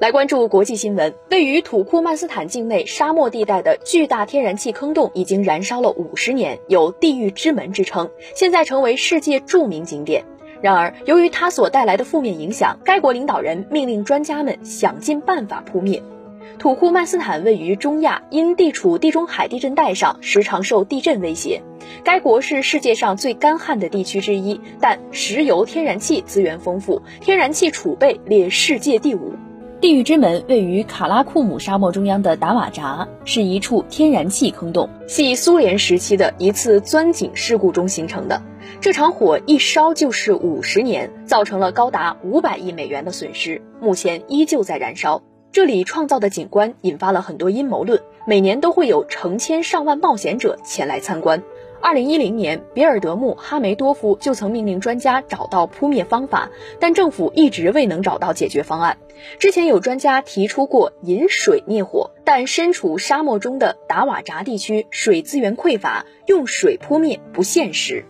来关注国际新闻，位于土库曼斯坦境内沙漠地带的巨大天然气坑洞已经燃烧了五十年，有“地狱之门”之称，现在成为世界著名景点。然而，由于它所带来的负面影响，该国领导人命令专家们想尽办法扑灭。土库曼斯坦位于中亚，因地处地中海地震带上，时常受地震威胁。该国是世界上最干旱的地区之一，但石油、天然气资源丰富，天然气储备列世界第五。地狱之门位于卡拉库姆沙漠中央的达瓦扎，是一处天然气坑洞，系苏联时期的一次钻井事故中形成的。这场火一烧就是五十年，造成了高达五百亿美元的损失，目前依旧在燃烧。这里创造的景观引发了很多阴谋论，每年都会有成千上万冒险者前来参观。二零一零年，比尔德穆哈梅多夫就曾命令专家找到扑灭方法，但政府一直未能找到解决方案。之前有专家提出过引水灭火，但身处沙漠中的达瓦扎地区水资源匮乏，用水扑灭不现实。